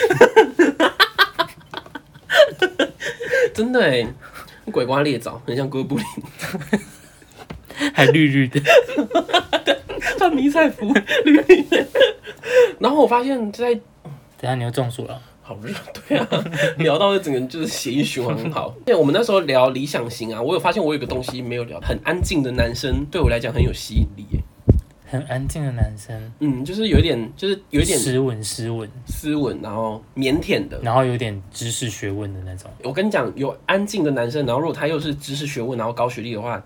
真的哎，鬼瓜裂枣，很像哥布林，还绿绿的。穿迷彩服，绿绿的，然后我发现在等下你又中暑了。好热，对啊，聊到整个就是血液循环很好。对，我们那时候聊理想型啊，我有发现我有个东西没有聊，很安静的男生对我来讲很有吸引力耶。很安静的男生，嗯，就是有一点，就是有一点斯文斯文，斯文，然后腼腆的。然后有点知识学问的那种。我跟你讲，有安静的男生，然后如果他又是知识学问，然后高学历的话，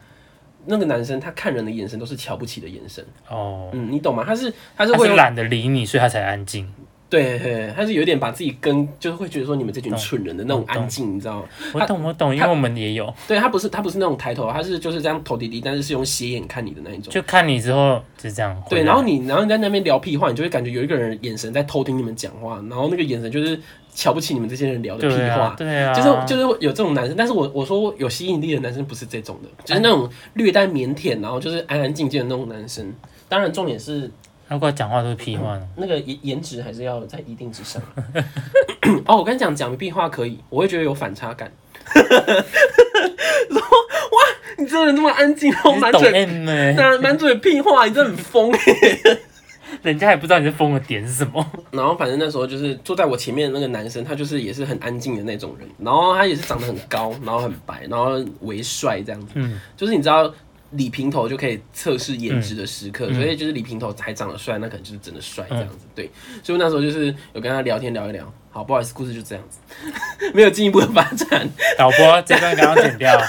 那个男生他看人的眼神都是瞧不起的眼神。哦，嗯，你懂吗？他是他是会懒得理你，所以他才安静。对，对他是有点把自己跟就是会觉得说你们这群蠢人的那种安静，你知道吗？我懂，我懂，因为我们也有，对他不是他不是那种抬头，他是就是这样头低低，但是是用斜眼看你的那一种。就看你之后就这样对，然后你然后你在那边聊屁话，你就会感觉有一个人眼神在偷听你们讲话，然后那个眼神就是瞧不起你们这些人聊的屁话，，对啊，就是就是有这种男生。但是我我说有吸引力的男生不是这种的，就是那种略带腼腆，然后就是安安静静的那种男生。当然，重点是他过来讲话都是屁话呢。那个颜颜值还是要在一定之上。哦，我跟你讲，讲屁话可以，我会觉得有反差感。说哇，你这个人这么安静，然后满嘴呢，满满嘴屁话，你真的很疯欸 人家也不知道你是疯的点是什么。然后反正那时候就是坐在我前面的那个男生，他就是也是很安静的那种人，然后他也是长得很高，然后很白，然后为帅这样子，嗯，就是你知道理平头就可以测试颜值的时刻，嗯所以就是理平头还长得帅，那可能就是真的帅这样子，对，所以那时候就是有跟他聊天聊一聊，好，不好意思，故事就这样子，没有进一步的发展，导播这段刚刚剪掉。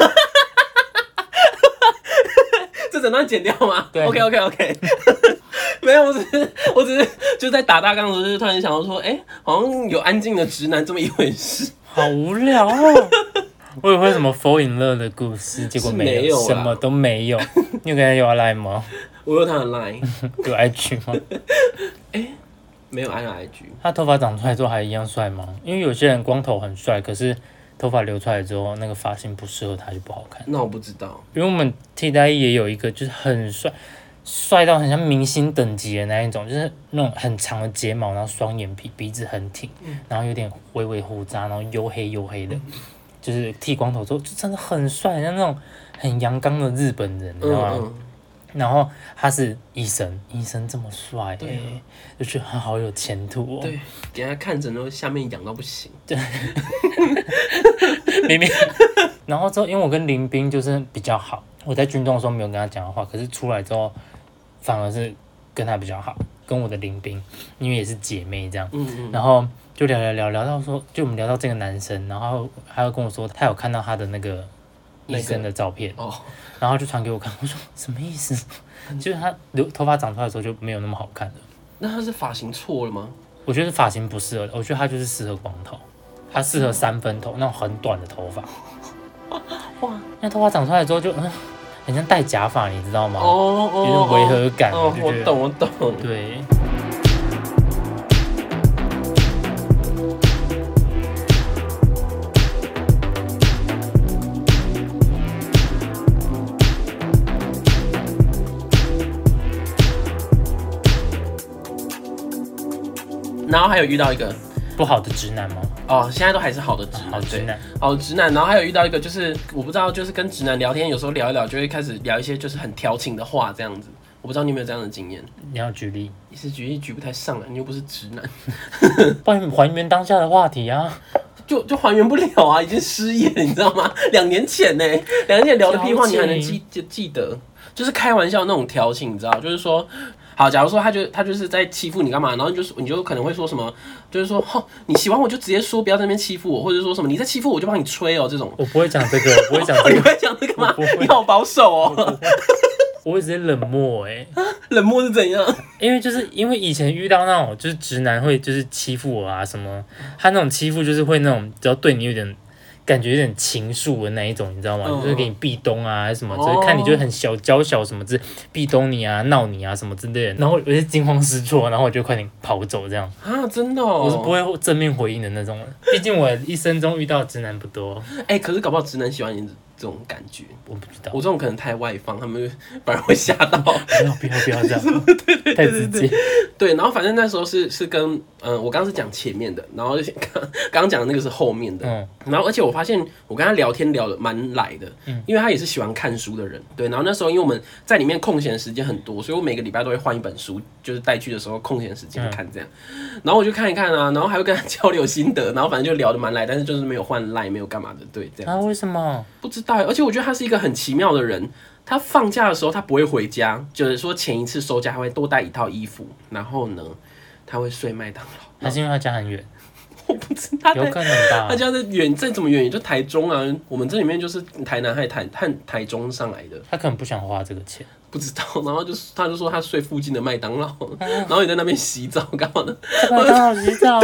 这整段剪掉吗？对，OK OK OK，没有，我只是我只是就在打大纲的时候，就是突然想到说，哎、好像有安静的直男这么一回事。好无聊哦。我以为什么 fall in love 的故事，结果是没没有什么都没有。你有跟他有 line 吗？我有他的 line，有 IG 吗？没有 I 的 IG。他头发长出来之后还一样帅吗？因为有些人光头很帅，可是头发留出来之后，那个发型不适合他就不好看。那我不知道，因为我们替代役也有一个就是很帅，帅到很像明星等级的那一种，就是那种很长的睫毛，然后双眼皮，鼻子很挺，然后有点微微胡渣，然后黝黑黝黑的，就是剃光头之后就真的很帅，像那种很阳刚的日本人，你知道吗？嗯然后他是医生，医生这么帅、对就觉得他好有前途哦。对，给他看诊都下面痒到不行。对明明。然后之后，因为我跟林斌就是比较好，我在军中的时候没有跟他讲话，可是出来之后反而是跟他比较好，跟我的林斌，因为也是姐妹这样。嗯嗯，然后就聊聊聊聊到说，就我们聊到这个男生，然后他又跟我说他有看到他的那个医生的照片，哦，然后就传给我看，我说什么意思？就是他留头发长出来的时候就没有那么好看了。那他是发型错了吗？我觉得发型不适合，我觉得他就是适合光头，他适合三分头那种很短的头发。哇，那头发长出来之后就嗯，很像戴假发，你知道吗？哦哦，有点违和感，哦，我懂我懂。对。然后还有遇到一个不好的直男吗？哦，现在都还是好的直男，好直男，好直男。然后还有遇到一个就是我不知道，就是跟直男聊天，有时候聊一聊就会开始聊一些就是很调情的话这样子。我不知道你有没有这样的经验，你要举例，你是举例举不太上来，你又不是直男，帮你还原当下的话题啊。就就还原不了啊，已经失业了，你知道吗？两年前呢，两年前聊的屁话你还能记记记得，就是开玩笑那种调情，你知道，就是说。好，假如说他就他就是在欺负你干嘛，然后你就你就可能会说什么，就是说，吼，你喜欢我就直接说，不要在那边欺负我，或者说什么你在欺负我，就帮你吹哦，这种。我不会讲这个，我不会讲哦，这个，你会讲这个吗我不？会你好保守哦，我会直接冷漠哎、冷漠是怎样？因为就是因为以前遇到那种就是直男会就是欺负我啊什么，他那种欺负就是会那种只要对你有点感觉有点情愫的那一种，你知道吗？嗯就是给你壁咚啊还是什么，哦就是看你就很小娇小什么之壁咚你啊闹你啊什么之类的，然后我就惊慌失措，然后我就快点跑走这样，啊，真的哦，我是不会正面回应的那种人，毕竟我一生中遇到的直男不多，哎、可是搞不好直男喜欢你这种感觉，我不知道。我，这种可能太外放，他们反而会吓到。不要不要不要这样，太直接，对，然后反正那时候是是跟嗯、我刚刚是讲前面的，然后就刚刚刚讲的那个是后面的，嗯。然后而且我发现我跟他聊天聊的蛮来的，嗯。因为他也是喜欢看书的人，对，然后那时候因为我们在里面空闲时间很多，所以我每个礼拜都会换一本书，就是带去的时候空闲时间看这样，然后我就看一看啊，然后还会跟他交流心得，然后反正就聊的蛮来，但是就是没有换赖，没有干嘛的，对，这样啊为什么？不知而且我觉得他是一个很奇妙的人。他放假的时候，他不会回家，就是说前一次收假他会多带一套衣服，然后呢，他会睡麦当劳。还是因为他家很远，我不知道有可能吧他？家在远，再怎么远也就台中啊。我们这里面就是台南还台和台中上来的，他可能不想花这个钱。不知道。然后就是他就说他睡附近的麦当劳，然后你在那边洗澡干嘛的？在麦当劳洗澡，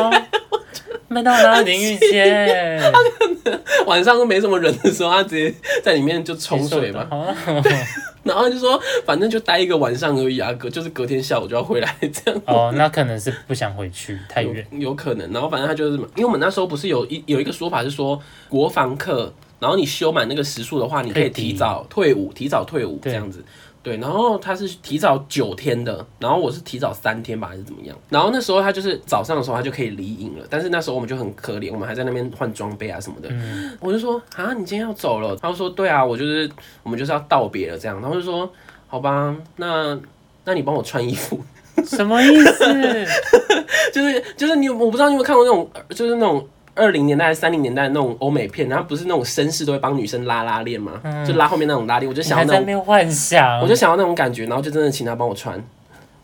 麦当劳淋浴间？晚上都没什么人的时候，他直接在里面就冲水吧。啊 然后就说反正就待一个晚上而已啊，隔就是隔天下午就要回来这样。哦，那可能是不想回去，太远。有有可能。然后反正他就是，因为我们那时候不是有一有一个说法是说，国防课，然后你修满那个时数的话，你可以提早退伍，提早退伍这样子。对，然后他是提早九天的，然后我是提早三天吧，还是怎么样？然后那时候他就是早上的时候他就可以离营了，但是那时候我们就很可怜，我们还在那边换装备啊什么的。嗯，我就说啊，你今天要走了？他就说对啊，我就是我们就是要道别了这样。然后就说好吧，那那你帮我穿衣服。什么意思？就是就是你有我不知道你有没有看过那种就是那种二零年代、三零年代那种欧美片，然后不是那种绅士都会帮女生拉拉链嘛，就拉后面那种拉链，我就想要那种，幻想？我就想要那种感觉，然后就真的请他帮我穿。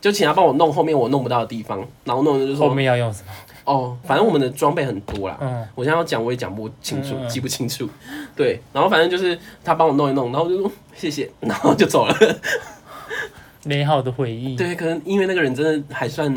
就请他帮我弄后面我弄不到的地方，然后弄就后说面要用什么？哦，反正我们的装备很多啦，嗯，我现在要讲我也讲不清楚，记不清楚。对，然后反正就是他帮我弄一弄，然后我就说谢谢，然后就走了。美好的回忆。对，可能因为那个人真的还算，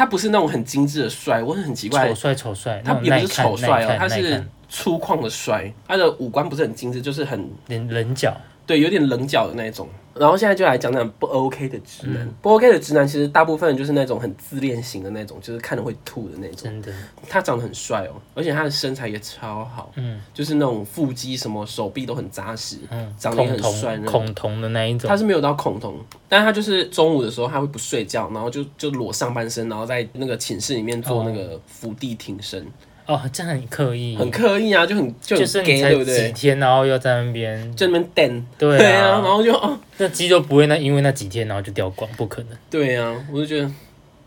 他不是那种很精致的帅，我很奇怪丑，帅丑帅，他也不是丑帅哦，他是粗犷的帅，他的五官不是很精致，就是很棱棱角，对，有点棱角的那一种。然后现在就来讲讲不 OK 的直男，嗯不 OK 的直男其实大部分就是那种很自恋型的那种，就是看了会吐的那种。真的，他长得很帅哦，而且他的身材也超好，嗯就是那种腹肌什么手臂都很扎实，嗯，长得也很帅那种。同恐同的那一种他，是没有到恐同，但他就是中午的时候他会不睡觉，然后就就裸上半身，然后在那个寝室里面做那个伏地挺身，哦，这样很刻意，很刻意啊，就很就很就是 gay，你才几对不对？天，然后又在那边，就那边等，对对啊，然啊，后就哦，那肌肉不会那因为那几天然后就掉光，不可能。对啊，我就觉得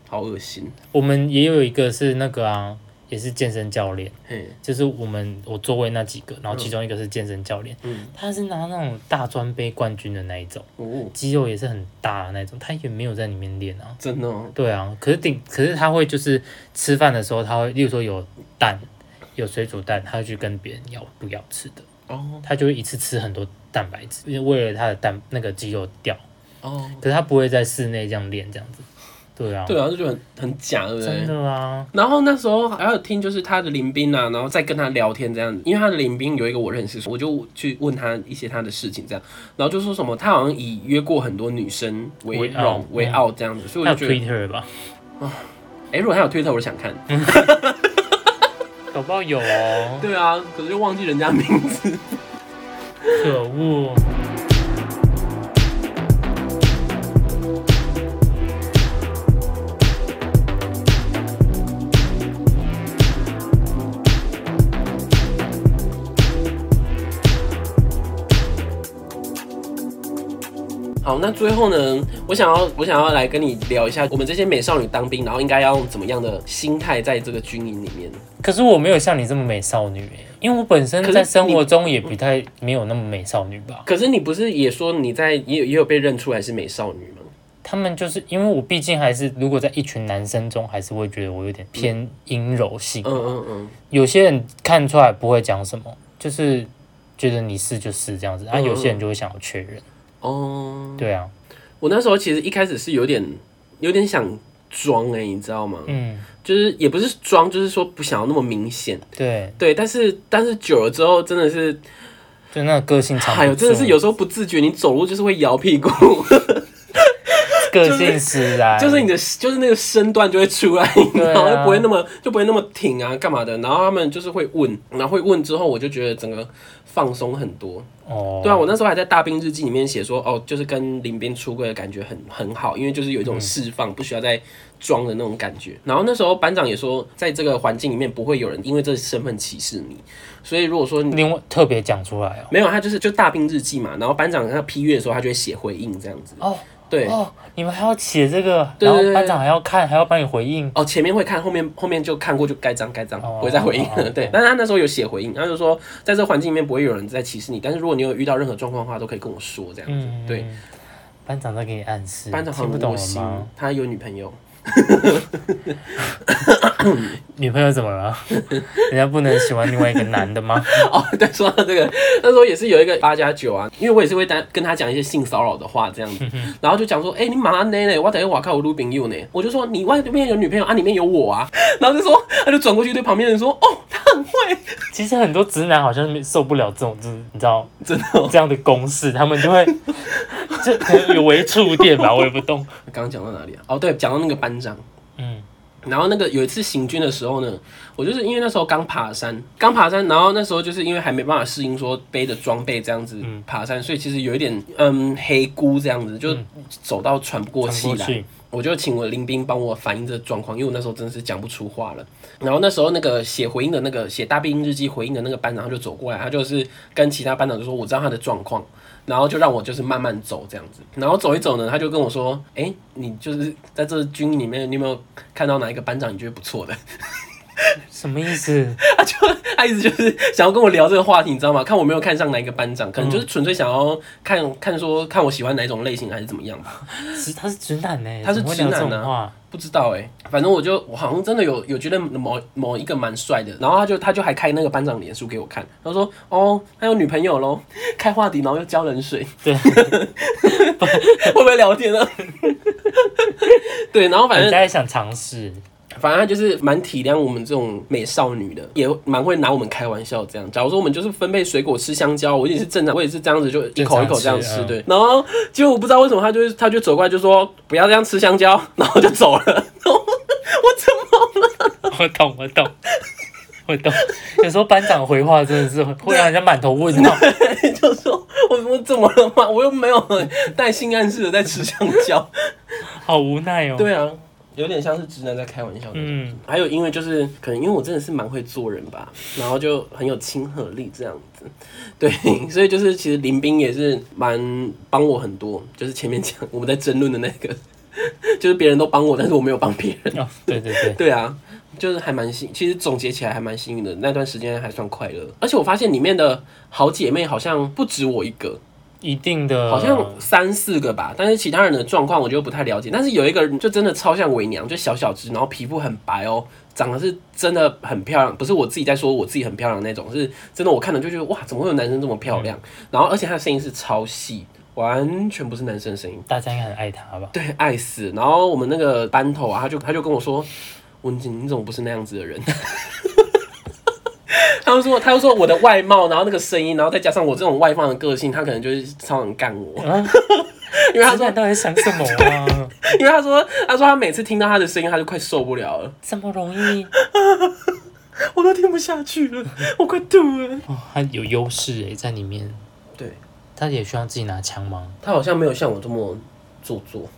好恶心，我们也有一个是那个啊，也是健身教练，嘿，就是我们我座位那几个，然后其中一个是健身教练，嗯，他是拿那种大专杯冠军的那一种，哦，肌肉也是很大的那种，他也没有在里面练啊。真的哦，对啊，可是顶，可是他会就是吃饭的时候，他会，例如说有蛋，有水煮蛋，他会去跟别人要不要吃的，哦。他就会一次吃很多蛋白质，因为为了他的蛋那个肌肉掉，哦，可是他不会在室内这样练这样子。对啊，对啊，就觉得很很假，对不真对？的啊，然后那时候还有听，就是他的林斌啊，然后再跟他聊天这样子，因为他的林斌有一个我认识，我就去问他一些他的事情这样，然后就说什么他好像以约过很多女生为荣为嗯傲这样子，所以我就觉得，Twitter 吧，哎、如果他有推特，我想看。搞不好有哦，对啊，可是就忘记人家名字。可恶。好，那最后呢，我想要我想要来跟你聊一下，我们这些美少女当兵，然后应该要用怎么样的心态在这个军营里面。可是我没有像你这么美少女诶，因为我本身在生活中也不太没有那么美少女吧。可是你不是也说你在也有也有被认出来是美少女吗？他们就是因为我毕竟还是如果在一群男生中，还是会觉得我有点偏阴柔性。嗯嗯嗯，有些人看出来不会讲什么，就是觉得你是就是这样子，啊，嗯有些人就会想要确认。哦，对啊，我那时候其实一开始是有点有点想装哎、你知道吗？嗯，就是也不是装，就是说不想要那么明显。对，对，但是但是久了之后，真的是，就那个个性藏不住，还有真的是有时候不自觉，你走路就是会摇屁股，个性使然，就是你的就是那个身段就会出来，然后就不会那么就不会那么挺啊，干嘛的？然后他们就是会问，然后会问之后，我就觉得整个放松很多。哦，对啊，我那时候还在大兵日记里面写说，哦，就是跟林斌出柜的感觉很很好，因为就是有一种释放，不需要再装的那种感觉。然后那时候班长也说，在这个环境里面不会有人因为这身份歧视你，所以如果说你另外特别讲出来哦。没有，他就是就大兵日记嘛，然后班长他批阅的时候，他就会写回应这样子。哦对，哦，你们还要写这个，对对对然后班长还要看，还要帮你回应。哦，前面会看，后面后面就看过就盖章盖章，哦不会再回应了。对，但是他那时候有写回应，他就说在这环境里面不会有人在歧视你，但是如果你有遇到任何状况的话，都可以跟我说这样子。嗯，对，班长在给你暗示，班长听不懂很窝心吗？，他有女朋友。女朋友怎么了？人家不能喜欢另外一个男的吗？哦，对，说到这个，那时候也是有一个八加九啊，因为我也是会单跟他讲一些性骚扰的话这样子，然后就讲说，哎、你妈呢？呢，我等下我靠我录屏你呢，我就说你外面有女朋友啊，里面有我啊，然后就说，他就转过去对旁边人说，哦，会，其实很多直男好像受不了这种，就是你知道真的、哦。这样的公式，他们就会 就可能有微触电吧，我也不懂。刚刚讲到哪里啊？哦，对，讲到那个班长。嗯，然后那个有一次行军的时候呢，我就是因为那时候刚爬山，刚爬山，然后那时候就是因为还没办法适应说背着装备这样子爬山，所以其实有一点嗯黑咕这样子，就走到喘不过气来。我就请我林斌帮我反映这状况，因为我那时候真的是讲不出话了。然后那时候那个写回应的那个写大兵日记回应的那个班长他就走过来，他就是跟其他班长就说我知道他的状况，然后就让我就是慢慢走这样子。然后走一走呢，他就跟我说，哎、你就是在这军里面，你有没有看到哪一个班长你觉得不错的？什么意思？他就他意思就是想要跟我聊这个话题，你知道吗？看我没有看上哪一个班长，可能就是纯粹想要看看说看我喜欢哪一种类型还是怎么样吧。直他是直男呢，他是直男啊。不知道哎、反正我就我好像真的有有觉得某某一个蛮帅的，然后他就他就还开那个班长脸书给我看，他说哦他有女朋友喽，开话题然后又浇冷水，对，会不会聊天啊？对，然后反正人家也想尝试，反正他就是蛮体谅我们这种美少女的，也蛮会拿我们开玩笑。这样，假如说我们就是分配水果吃香蕉，我也是正常，我也是这样子，就一口一口这样吃，对。然后结果我不知道为什么他就他就走过来就说不要这样吃香蕉，然后就走了。然后我怎么了？我懂，我懂，我懂。有时候班长回话真的是会让人家满头问号。就说我我怎么了嘛？我又没有很带性暗示的在吃香蕉。好无奈哦。，对啊，有点像是直男在开玩笑的。嗯，还有因为就是可能因为我真的是蛮会做人吧，然后就很有亲和力这样子，对，所以就是其实林斌也是蛮帮我很多，就是前面讲我们在争论的那个，就是别人都帮我，但是我没有帮别人，哦，对对对，对啊。就是还蛮幸，其实总结起来还蛮幸运的，那段时间还算快乐。而且我发现里面的好姐妹好像不止我一个，一定的，好像三四个吧，但是其他人的状况我就不太了解。但是有一个人就真的超像伪娘，就小小只，然后皮肤很白哦，长得是真的很漂亮，不是我自己在说我自己很漂亮那种，是真的我看了就觉得哇，怎么会有男生这么漂亮？然后而且他的声音是超细，完全不是男生的声音，大家应该很爱他吧？对，爱死。然后我们那个班头啊，他就他就跟我说，文静，你怎么不是那样子的人？他就说，他又说我的外貌，然后那个声音，然后再加上我这种外放的个性，他可能就是超能干我。啊，因为他说你，到底想什么啊？因为他说，他说他每次听到他的声音，他就快受不了了，这么容易？我都听不下去了，我快吐了。哦，他有优势哎，在里面，对他也需要自己拿枪吗？他好像没有像我这么做作，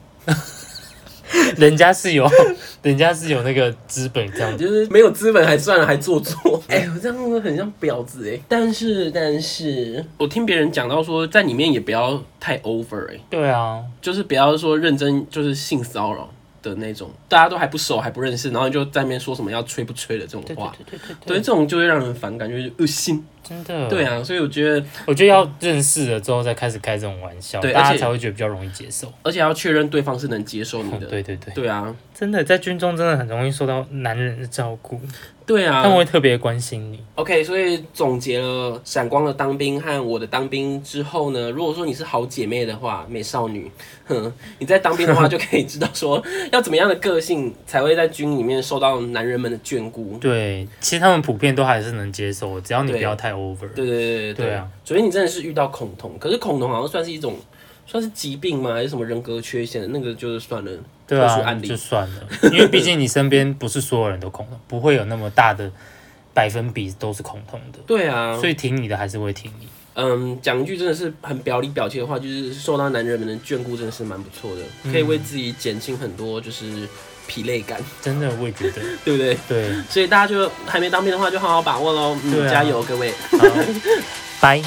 人家是有，人家是有那个资本这样。就是没有资本还算了，还做作。哎、我这样子很像婊子哎。但是，但是我听别人讲到说，在里面也不要太 over 哎，对啊，就是不要说认真就是性骚扰的那种，大家都还不熟还不认识，然后就在那边说什么要吹不吹的这种对对话。对对对对，这种就会让人反感，就是恶心。真的。对，啊，所以我觉得，我觉得要认识了之后再开始开这种玩笑，对大家才会觉得比较容易接受。而且要确认对方是能接受你的。对对对，对啊，真的在军中真的很容易受到男人的照顾，对啊。他们会特别关心你。OK，所以总结了闪光的当兵和我的当兵之后呢，如果说你是好姐妹的话，美少女，哼，你在当兵的话就可以知道说要怎么样的个性才会在军里面受到男人们的眷顾。对，其实他们普遍都还是能接受，只要你不要太 over。对对对对对啊，除非你真的是遇到恐同，可是恐同好像算是一种算是疾病吗？还是什么人格缺陷的？那个就是算了。对啊，特殊案例就算了，因为毕竟你身边不是所有人都恐同，不会有那么大的百分比都是恐同的，对啊，所以挺你的还是会挺你。嗯，讲一句真的是很表里表气的话，就是受到男人们的眷顾，真的是蛮不错的，可以为自己减轻很多就是疲累感，真的，我也觉得，对不对？对，所以大家就还没当兵的话，就好好把握喽，嗯，啊加油各位。好，拜。